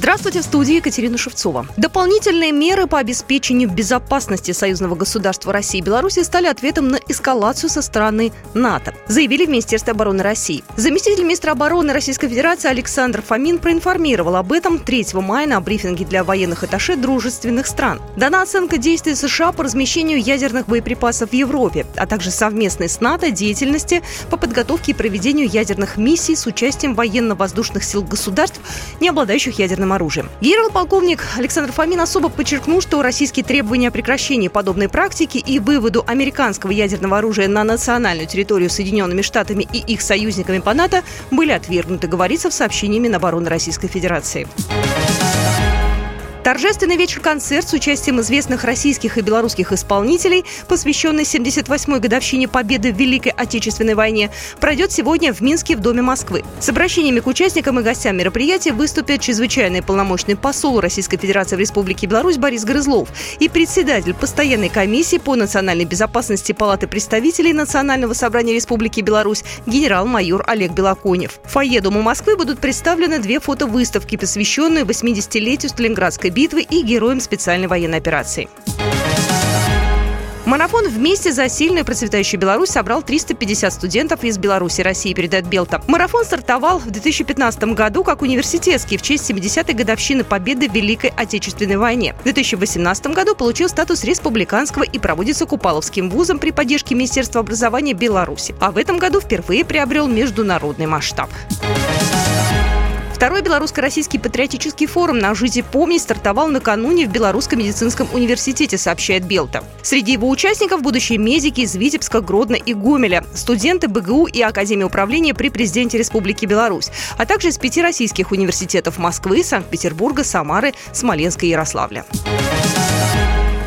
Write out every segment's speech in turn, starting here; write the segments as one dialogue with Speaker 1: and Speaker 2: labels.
Speaker 1: Здравствуйте, в студии Екатерина Шевцова. Дополнительные меры по обеспечению безопасности союзного государства России и Беларуси стали ответом на эскалацию со стороны НАТО, заявили в Министерстве обороны России. Заместитель министра обороны Российской Федерации Александр Фомин проинформировал об этом 3 мая на брифинге для военных атташе дружественных стран. Дана оценка действий США по размещению ядерных боеприпасов в Европе, а также совместной с НАТО деятельности по подготовке и проведению ядерных миссий с участием военно-воздушных сил государств, не обладающих ядерным ядерным оружием. Генерал-полковник Александр Фомин особо подчеркнул, что российские требования о прекращении подобной практики и выводу американского ядерного оружия на национальную территорию Соединенными Штатами и их союзниками по НАТО были отвергнуты, говорится в сообщении Минобороны Российской Федерации. Торжественный вечер-концерт с участием известных российских и белорусских исполнителей, посвященный 78-й годовщине победы в Великой Отечественной войне, пройдет сегодня в Минске в Доме Москвы. С обращениями к участникам и гостям мероприятия выступят чрезвычайный полномочный посол Российской Федерации в Республике Беларусь Борис Грызлов и председатель постоянной комиссии по национальной безопасности Палаты представителей Национального собрания Республики Беларусь генерал-майор Олег Белоконев. В фойе Дома Москвы будут представлены две фотовыставки, посвященные 80-летию Сталинградской битвы и героям специальной военной операции. Марафон «Вместе за сильную процветающую Беларусь» собрал 350 студентов из Беларуси, России, передает Белта. Марафон стартовал в 2015 году как университетский в честь 70-й годовщины победы в Великой Отечественной войне. В 2018 году получил статус республиканского и проводится Купаловским вузом при поддержке Министерства образования Беларуси. А в этом году впервые приобрел международный масштаб. Второй белорусско-российский патриотический форум на жизни помнить» стартовал накануне в Белорусском медицинском университете, сообщает Белта. Среди его участников будущие медики из Витебска, Гродно и Гомеля, студенты БГУ и Академии управления при президенте Республики Беларусь, а также из пяти российских университетов Москвы, Санкт-Петербурга, Самары, Смоленска и Ярославля.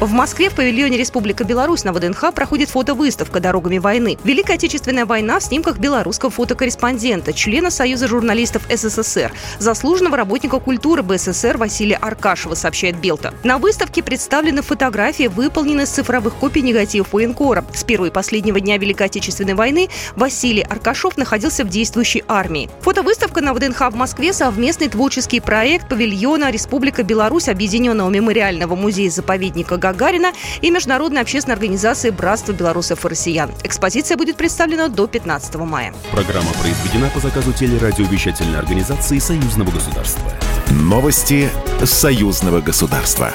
Speaker 1: В Москве в павильоне Республика Беларусь на ВДНХ проходит фотовыставка «Дорогами войны». Великая Отечественная война в снимках белорусского фотокорреспондента, члена Союза журналистов СССР, заслуженного работника культуры БССР Василия Аркашева, сообщает Белта. На выставке представлены фотографии, выполненные с цифровых копий негативов военкора. С первого и последнего дня Великой Отечественной войны Василий Аркашов находился в действующей армии. Фотовыставка на ВДНХ в Москве – совместный творческий проект павильона Республика Беларусь Объединенного мемориального музея-заповедника Гагарина и Международной общественной организации «Братство белорусов и россиян». Экспозиция будет представлена до 15 мая.
Speaker 2: Программа произведена по заказу телерадиовещательной организации Союзного государства. Новости Союзного государства.